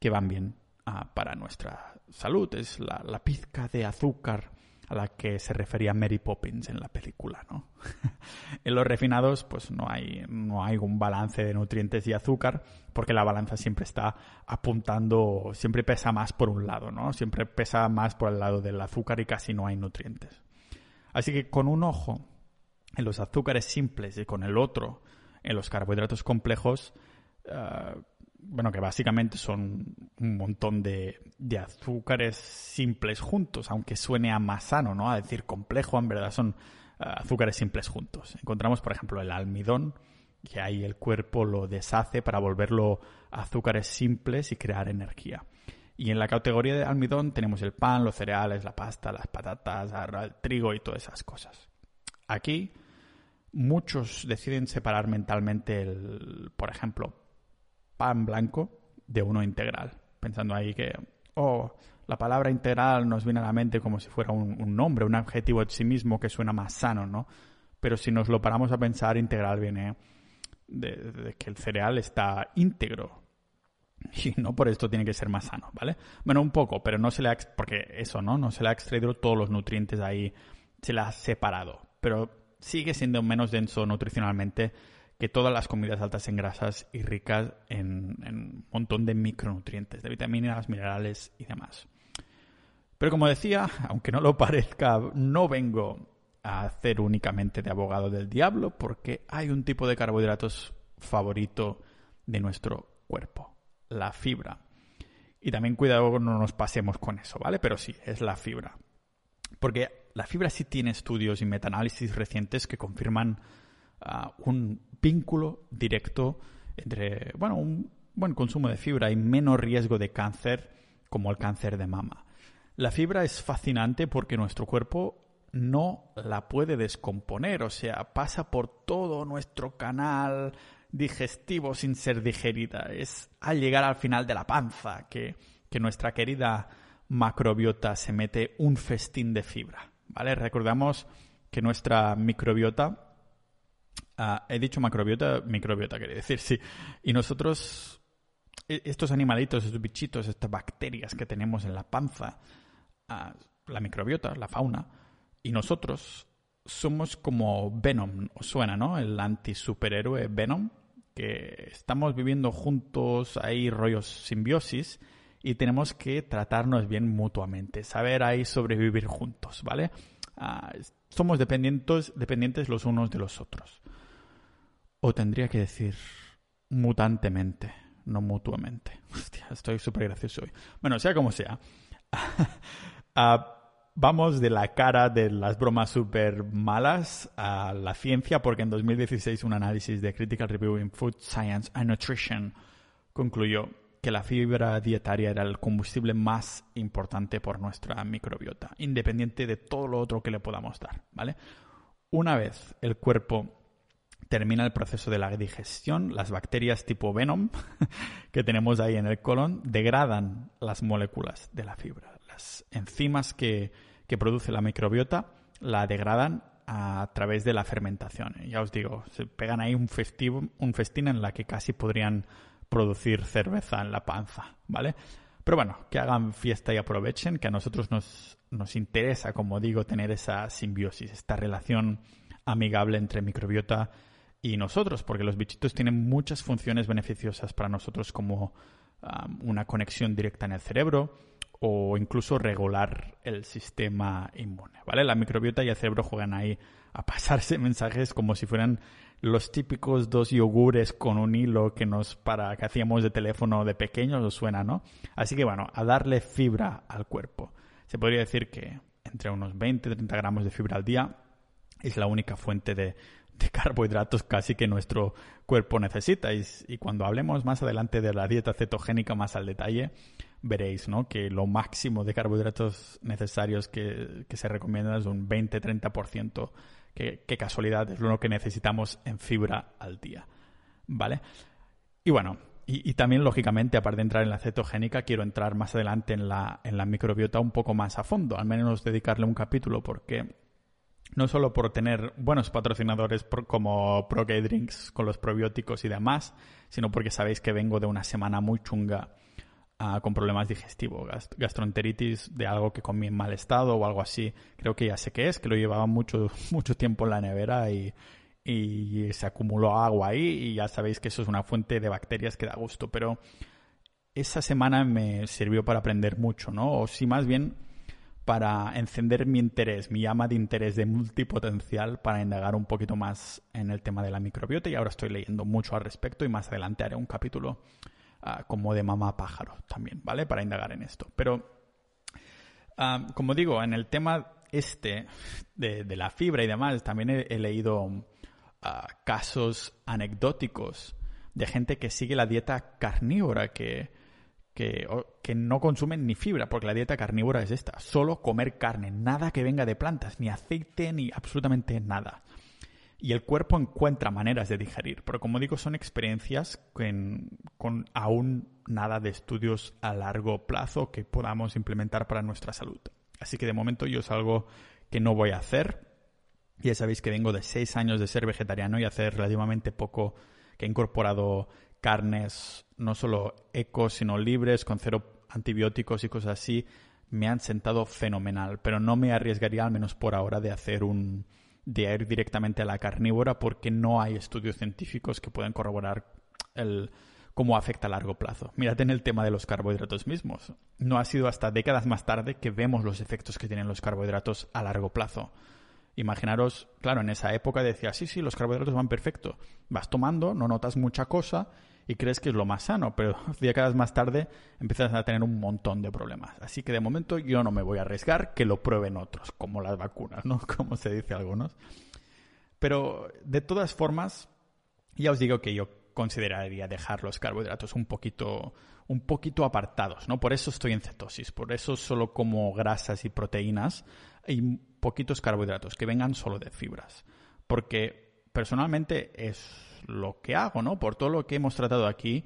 que van bien ah, para nuestra salud. Es la, pizca de azúcar a la que se refería Mary Poppins en la película, ¿no? en los refinados, pues no hay, no hay un balance de nutrientes y azúcar, porque la balanza siempre está apuntando, siempre pesa más por un lado, ¿no? Siempre pesa más por el lado del azúcar y casi no hay nutrientes. Así que con un ojo en los azúcares simples y con el otro en los carbohidratos complejos, eh, bueno, que básicamente son un montón de, azúcares simples juntos, aunque suene a más sano, ¿no? A decir complejo, en verdad son eh, azúcares simples juntos. Encontramos, por ejemplo, el almidón, que ahí el cuerpo lo deshace para volverlo azúcares simples y crear energía. Y en la categoría de almidón tenemos el pan, los cereales, la pasta, las patatas, el trigo y todas esas cosas. Aquí muchos deciden separar mentalmente el, por ejemplo, pan blanco de uno integral, pensando ahí que, oh, la palabra integral nos viene a la mente como si fuera un, nombre, un adjetivo en sí mismo que suena más sano, ¿no? Pero si nos lo paramos a pensar, integral viene de, que el cereal está íntegro. Y no por esto tiene que ser más sano, ¿vale? Bueno, un poco, pero no se le ha... Porque eso, ¿no? No se le ha extraído todos los nutrientes ahí, se le ha separado. Pero sigue siendo menos denso nutricionalmente que todas las comidas altas en grasas y ricas en, un montón de micronutrientes, de vitaminas, minerales y demás. Pero como decía, aunque no lo parezca, no vengo a hacer únicamente de abogado del diablo porque hay un tipo de carbohidratos favorito de nuestro cuerpo, la fibra. Y también cuidado no nos pasemos con eso, ¿vale? Pero sí, es la fibra. Porque la fibra sí tiene estudios y metaanálisis recientes que confirman un vínculo directo entre, bueno, un buen consumo de fibra y menos riesgo de cáncer como el cáncer de mama. La fibra es fascinante porque nuestro cuerpo no la puede descomponer, o sea, pasa por todo nuestro canal digestivo sin ser digerida. Es al llegar al final de la panza que, que nuestra querida macrobiota se mete un festín de fibra. ¿Vale? Recordamos que nuestra microbiota Ah, he dicho macrobiota, microbiota quiere decir, sí. Y nosotros, e, estos animalitos, estos bichitos, estas bacterias que tenemos en la panza, ah, la microbiota, la fauna, y nosotros somos como Venom, suena, ¿no? El anti-superhéroe Venom, que estamos viviendo juntos, hay rollos simbiosis y tenemos que tratarnos bien mutuamente, saber ahí sobrevivir juntos, ¿vale? Ah, somos dependientes, dependientes los unos de los otros. O tendría que decir mutantemente, no mutuamente. Hostia, estoy súper gracioso hoy. Bueno, sea como sea. Ah, vamos de la cara de las bromas súper malas a la ciencia, porque en 2016 un análisis de Critical Review in Food Science and Nutrition concluyó que la fibra dietaria era el combustible más importante por nuestra microbiota, independiente de todo lo otro que le podamos dar, ¿vale? Una vez el cuerpo termina el proceso de la digestión, las bacterias tipo Venom que tenemos ahí en el colon degradan las moléculas de la fibra. Las enzimas que, produce la microbiota la degradan a través de la fermentación. Ya os digo, se pegan ahí un, festivo, un festín en la que casi podrían producir cerveza en la panza, ¿vale? Pero bueno, que hagan fiesta y aprovechen, que a nosotros nos, nos interesa, como digo, tener esa simbiosis, esta relación amigable entre microbiota y nosotros, porque los bichitos tienen muchas funciones beneficiosas para nosotros como una conexión directa en el cerebro o incluso regular el sistema inmune, ¿vale? La microbiota y el cerebro juegan ahí a pasarse mensajes como si fueran los típicos dos yogures con un hilo que nos para que hacíamos de teléfono de pequeños os suena, ¿no? Así que bueno, a darle fibra al cuerpo. Se podría decir que entre unos 20-30 gramos de fibra al día es la única fuente de, de carbohidratos casi que nuestro cuerpo necesita. Y, cuando hablemos más adelante de la dieta cetogénica más al detalle, veréis ¿no? que lo máximo de carbohidratos necesarios que, se recomienda es un 20-30%. Que, qué casualidad, es lo que necesitamos en fibra al día. ¿Vale? Y bueno, y, también, lógicamente, aparte de entrar en la cetogénica, quiero entrar más adelante en la, en la microbiota un poco más a fondo, al menos dedicarle un capítulo, porque no solo por tener buenos patrocinadores como ProK Drinks con los probióticos y demás, sino porque sabéis que vengo de una semana muy chunga ah, con problemas digestivos, gastroenteritis de algo que comí en mal estado o algo así. Creo que ya sé qué es, que lo llevaba mucho, mucho tiempo en la nevera y, y se acumuló agua ahí y ya sabéis que eso es una fuente de bacterias que da gusto. Pero esa semana me sirvió para aprender mucho, ¿no? O si más bien para encender mi interés, mi llama de interés de multipotencial para indagar un poquito más en el tema de la microbiota y ahora estoy leyendo mucho al respecto y más adelante haré un capítulo ah, como de mamá pájaro también, ¿vale? Para indagar en esto. Pero, ah, como digo, en el tema este de, la fibra y demás, también he, leído ah, casos anecdóticos de gente que sigue la dieta carnívora, que que, que, no consumen ni fibra, porque la dieta carnívora es esta, solo comer carne, nada que venga de plantas, ni aceite, ni absolutamente nada. y el cuerpo encuentra maneras de digerir. Pero como digo, son experiencias con aún nada de estudios a largo plazo que podamos implementar para nuestra salud. Así que de momento yo es algo que no voy a hacer. Ya sabéis que vengo de seis años de ser vegetariano y hacer relativamente poco que he incorporado carnes no solo ecos, sino libres, con cero antibióticos y cosas así, me han sentado fenomenal. Pero no me arriesgaría, al menos por ahora, de hacer un. de ir directamente a la carnívora porque no hay estudios científicos que puedan corroborar el cómo afecta a largo plazo. Mírate en el tema de los carbohidratos mismos. No ha sido hasta décadas más tarde que vemos los efectos que tienen los carbohidratos a largo plazo. Imaginaros, claro, en esa época decía, sí, sí, los carbohidratos van perfecto. Vas tomando, no notas mucha cosa y crees que es lo más sano, pero décadas más tarde empiezas a tener un montón de problemas. Así que de momento yo no me voy a arriesgar que lo prueben otros, como las vacunas, ¿no? Como se dice algunos. Pero de todas formas, ya os digo que yo consideraría dejar los carbohidratos un poquito, un poquito apartados, ¿no? Por eso estoy en cetosis, por eso solo como grasas y proteínas y poquitos carbohidratos, que vengan solo de fibras. Porque personalmente es lo que hago, ¿no? Por todo lo que hemos tratado aquí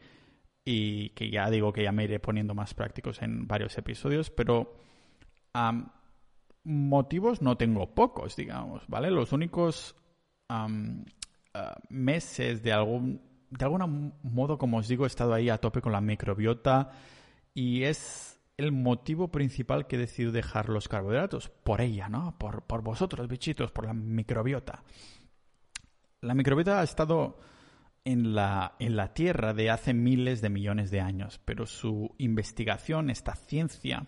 y que ya digo que ya me iré poniendo más prácticos en varios episodios, pero motivos no tengo pocos, digamos, ¿vale? Los únicos ah, meses de algún de algún modo, como os digo, he estado ahí a tope con la microbiota y es el motivo principal que he decidido dejar los carbohidratos. Por ella, ¿no? Por, por vosotros, bichitos, por la microbiota. La microbiota ha estado en la, en la Tierra de hace miles de millones de años, pero su investigación, esta ciencia,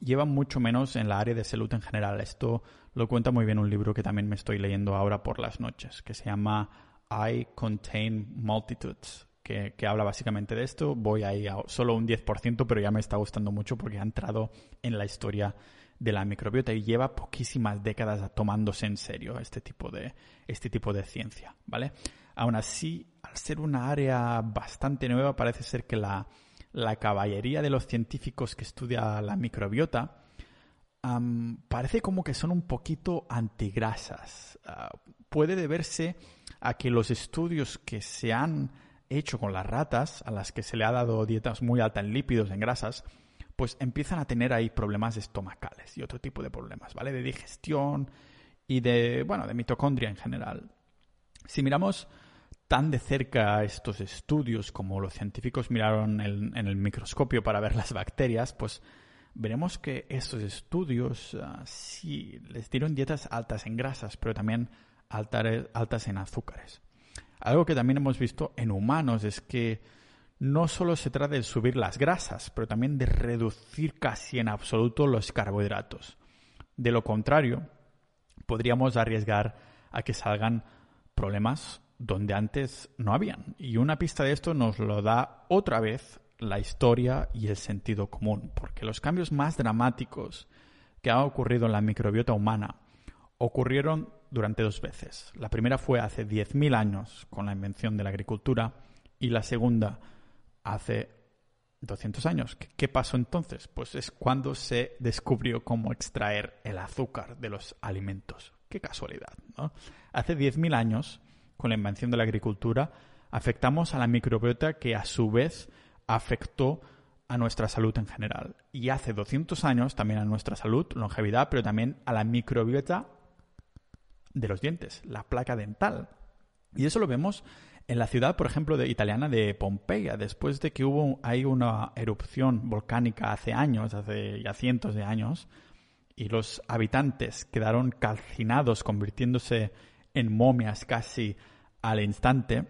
lleva mucho menos en la área de salud en general. Esto lo cuenta muy bien un libro que también me estoy leyendo ahora por las noches, que se llama I Contain Multitudes, que, habla básicamente de esto. Voy ahí a solo un 10%, pero ya me está gustando mucho porque ha entrado en la historia de la microbiota y lleva poquísimas décadas tomándose en serio este tipo de, este tipo de ciencia, ¿vale? Aún así, al ser una área bastante nueva, parece ser que la, caballería de los científicos que estudia la microbiota parece como que son un poquito antigrasas. Ah, puede deberse a que los estudios que se han hecho con las ratas, a las que se le ha dado dietas muy altas en lípidos, en grasas, pues empiezan a tener ahí problemas estomacales y otro tipo de problemas, ¿vale? De digestión y de, bueno, de mitocondria en general. Si miramos tan de cerca estos estudios como los científicos miraron en, el microscopio para ver las bacterias, pues veremos que estos estudios ah, sí les dieron dietas altas en grasas, pero también altas en azúcares. Algo que también hemos visto en humanos es que no solo se trata de subir las grasas, pero también de reducir casi en absoluto los carbohidratos. De lo contrario, podríamos arriesgar a que salgan problemas donde antes no habían. Y una pista de esto nos lo da otra vez la historia y el sentido común, porque los cambios más dramáticos que han ocurrido en la microbiota humana ocurrieron durante dos veces. La primera fue hace 10.000 años con la invención de la agricultura y la segunda hace 200 años. ¿Qué pasó entonces? Pues es cuando se descubrió cómo extraer el azúcar de los alimentos. Qué casualidad. Hace 10.000 años, con la invención de la agricultura, afectamos a la microbiota que a su vez afectó a nuestra salud en general. Y hace 200 años también a nuestra salud, longevidad, pero también a la microbiota de los dientes, la placa dental. Y eso lo vemos en la ciudad, por ejemplo, de, italiana de Pompeya, después de que hubo ahí una erupción volcánica hace años, hace ya cientos de años, y los habitantes quedaron calcinados, convirtiéndose en momias casi al instante,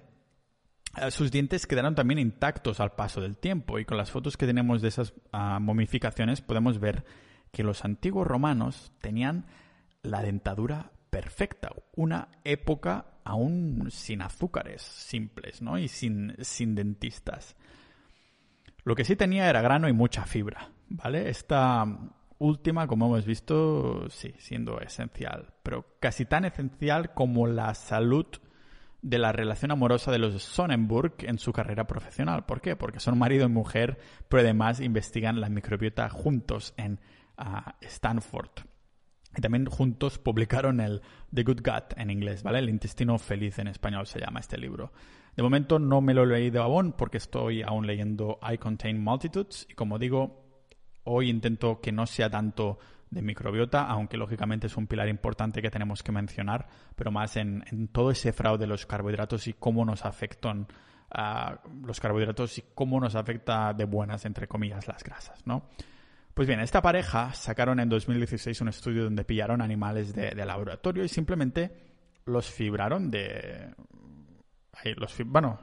eh, sus dientes quedaron también intactos al paso del tiempo y con las fotos que tenemos de esas ah, momificaciones podemos ver que los antiguos romanos tenían la dentadura perfecta, una época aún sin azúcares simples, ¿no? Y sin, sin dentistas. Lo que sí tenía era grano y mucha fibra, ¿vale? Esta última, como hemos visto, sí, siendo esencial, pero casi tan esencial como la salud de la relación amorosa de los Sonnenburg en su carrera profesional. ¿Por qué? Porque son marido y mujer, pero además investigan la microbiota juntos en ah, Stanford. Y también juntos publicaron el The Good Gut en inglés, ¿vale? El intestino feliz en español se llama este libro. De momento no me lo he leído aún porque estoy aún leyendo I Contain Multitudes y como digo, hoy intento que no sea tanto de microbiota, aunque lógicamente es un pilar importante que tenemos que mencionar, pero más en, todo ese fraude de los carbohidratos y cómo nos afectan a los carbohidratos y cómo nos afecta de buenas, entre comillas, las grasas, ¿no? Pues bien, esta pareja sacaron en 2016 un estudio donde pillaron animales de, laboratorio y simplemente los fibraron de... los, bueno,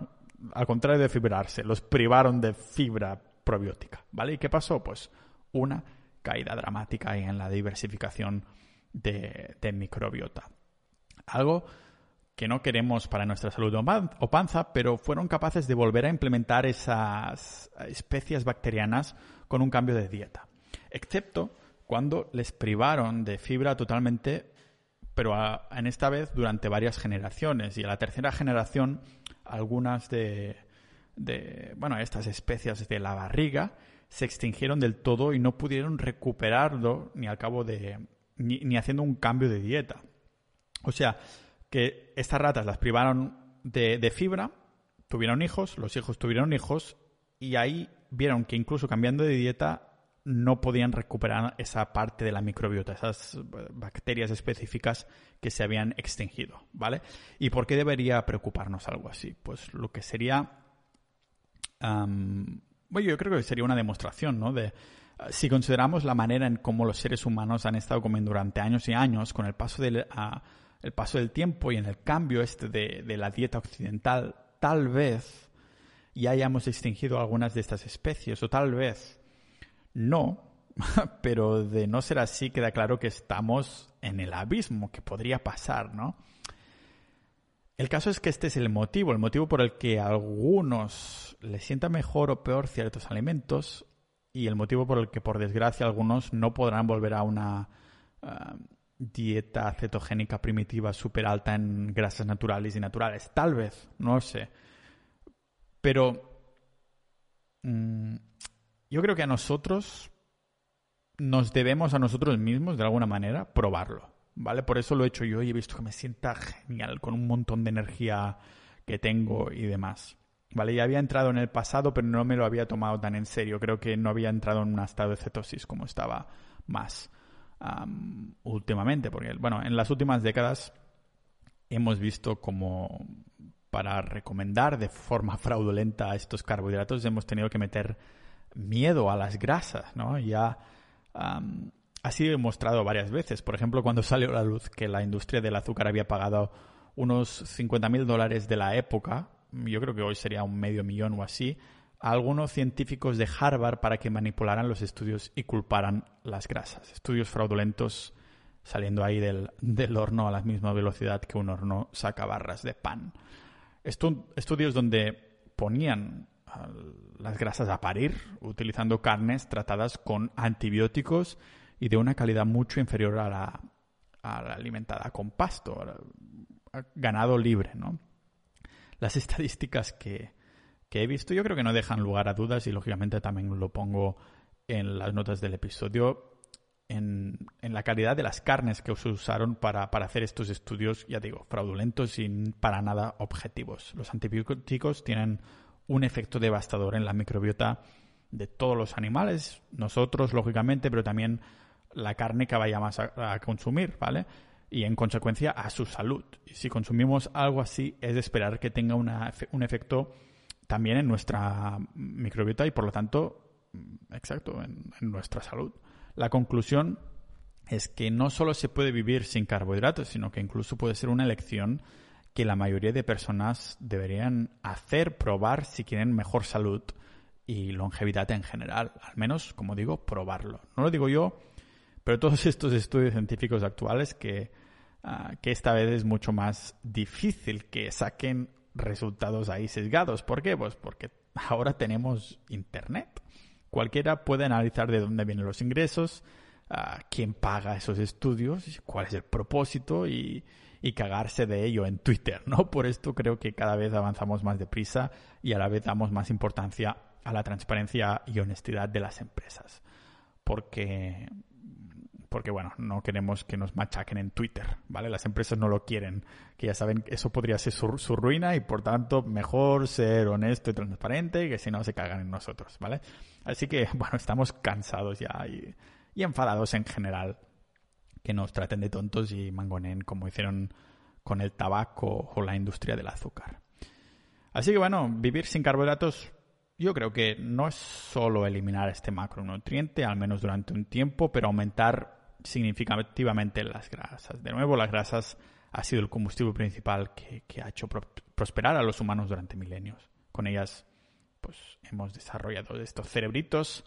al contrario de fibrarse, los privaron de fibra probiótica, ¿vale? ¿Y qué pasó? Pues una caída dramática en la diversificación de, microbiota. Algo que no queremos para nuestra salud o panza, pero fueron capaces de volver a implementar esas especies bacterianas con un cambio de dieta. Excepto cuando les privaron de fibra totalmente, pero en esta vez durante varias generaciones. Y a la tercera generación, algunas de, de bueno, estas especies de la barriga se extinguieron del todo y no pudieron recuperarlo ni al cabo de. ni, haciendo un cambio de dieta. O sea, que estas ratas las privaron de, de, fibra, tuvieron hijos, los hijos tuvieron hijos, y ahí vieron que incluso cambiando de dieta no podían recuperar esa parte de la microbiota, esas bacterias específicas que se habían extinguido, ¿vale? ¿Y por qué debería preocuparnos algo así? Pues lo que sería bueno, yo creo que sería una demostración, ¿no? De si consideramos la manera en cómo los seres humanos han estado comiendo durante años y años, con el paso del, el paso del tiempo y en el cambio este de, de la dieta occidental, tal vez ya hayamos extinguido algunas de estas especies, o tal vez no, pero de no ser así queda claro que estamos en el abismo, que podría pasar, ¿no? El caso es que este es el motivo, el motivo por el que a algunos les sienta mejor o peor ciertos alimentos y el motivo por el que, por desgracia, algunos no podrán volver a una ah, dieta cetogénica primitiva súper alta en grasas naturales y naturales. Tal vez, no sé. Pero mm, yo creo que a nosotros nos debemos a nosotros mismos, de alguna manera, probarlo. ¿vale? Por eso lo he hecho yo y he visto que me sienta genial, con un montón de energía que tengo y demás. ¿Vale? Ya había entrado en el pasado, pero no me lo había tomado tan en serio. Creo que no había entrado en un estado de cetosis como estaba más últimamente. Porque, bueno, en las últimas décadas hemos visto como para recomendar de forma fraudulenta estos carbohidratos hemos tenido que meter miedo a las grasas, ¿no? Ya ha sido demostrado varias veces. Por ejemplo, cuando salió a la luz que la industria del azúcar había pagado unos 50.000 dólares de la época, yo creo que hoy sería un medio millón o así, a algunos científicos de Harvard para que manipularan los estudios y culparan las grasas. Estudios fraudulentos saliendo ahí del, horno a la misma velocidad que un horno saca barras de pan. estudios donde ponían las grasas a parir utilizando carnes tratadas con antibióticos y de una calidad mucho inferior a la, alimentada con pasto, ganado libre, ¿no? Las estadísticas que, he visto yo creo que no dejan lugar a dudas y lógicamente también lo pongo en las notas del episodio en, la calidad de las carnes que se usaron para, para, hacer estos estudios, ya digo, fraudulentos y para nada objetivos. Los antibióticos tienen un efecto devastador en la microbiota de todos los animales, nosotros, lógicamente, pero también la carne que vayamos a, a consumir, ¿vale? Y en consecuencia a su salud. Y si consumimos algo así, es de esperar que tenga una, un efecto también en nuestra microbiota y por lo tanto, mm, exacto, en, en nuestra salud. La conclusión es que no solo se puede vivir sin carbohidratos, sino que incluso puede ser una elección que la mayoría de personas deberían hacer, probar si quieren mejor salud y longevidad en general. Al menos, como digo, probarlo. No lo digo yo pero todos estos estudios científicos actuales que, ah, que esta vez es mucho más difícil que saquen resultados ahí sesgados. ¿Por qué? Pues porque ahora tenemos Internet. Cualquiera puede analizar de dónde vienen los ingresos, uh, quién paga esos estudios, cuál es el propósito y, y, cagarse de ello en Twitter, ¿no? Por esto creo que cada vez avanzamos más deprisa y a la vez damos más importancia a la transparencia y honestidad de las empresas. Porque porque bueno, no queremos que nos machaquen en Twitter, ¿vale? Las empresas no lo quieren, que ya saben que eso podría ser su, su ruina y por tanto mejor ser honesto y transparente que si no se cagan en nosotros, ¿vale? Así que bueno, estamos cansados ya y, y enfadados en general que nos traten de tontos y mangonen como hicieron con el tabaco o la industria del azúcar. Así que bueno, vivir sin carbohidratos yo creo que no es solo eliminar este macronutriente, al menos durante un tiempo, pero aumentar significativamente las grasas. De nuevo, las grasas ha sido el combustible principal que, ha hecho prosperar a los humanos durante milenios. Con ellas, pues hemos desarrollado estos cerebritos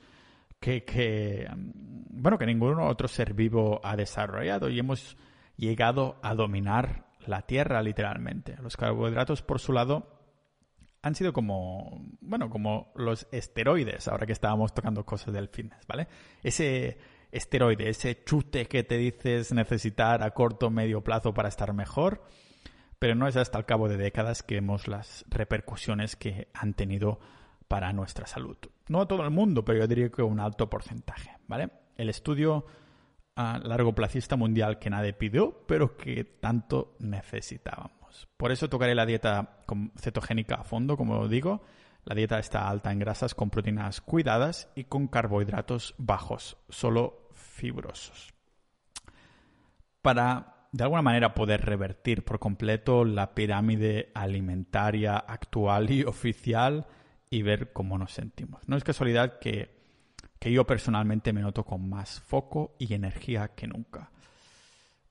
que, que, mm, bueno, que ningún otro ser vivo ha desarrollado y hemos llegado a dominar la Tierra literalmente. Los carbohidratos, por su lado, han sido como, bueno, como los esteroides, ahora que estábamos tocando cosas del fitness, ¿vale? Ese esteroide, ese chute que te dices necesitar a corto o medio plazo para estar mejor, pero no es hasta el cabo de décadas que vemos las repercusiones que han tenido para nuestra salud. No a todo el mundo, pero yo diría que un alto porcentaje, ¿vale? El estudio a largo placista mundial que nadie pidió, pero que tanto necesitábamos. Por eso tocaré la dieta cetogénica a fondo, como digo. La dieta está alta en grasas con proteínas cuidadas y con carbohidratos bajos, solo fibrosos. Para, de alguna manera, poder revertir por completo la pirámide alimentaria actual y oficial y ver cómo nos sentimos. No es casualidad que, que yo personalmente me noto con más foco y energía que nunca.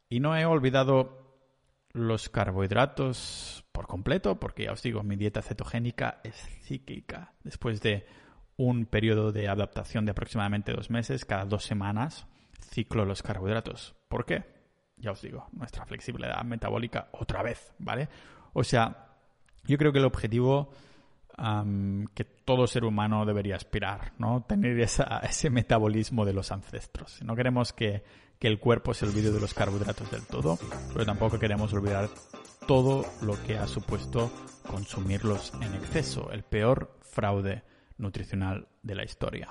Y no he olvidado los carbohidratos por completo, porque ya os digo, mi dieta cetogénica es cíclica. Después de un periodo de adaptación de aproximadamente dos meses, cada dos semanas ciclo los carbohidratos. ¿Por qué? Ya os digo, nuestra flexibilidad metabólica otra vez, ¿vale? O sea, yo creo que el objetivo que todo ser humano debería aspirar, ¿no? Tener ese metabolismo de los ancestros. No queremos que que el cuerpo se olvide de los carbohidratos del todo, pero tampoco queremos olvidar todo lo que ha supuesto consumirlos en exceso, el peor fraude nutricional de la historia.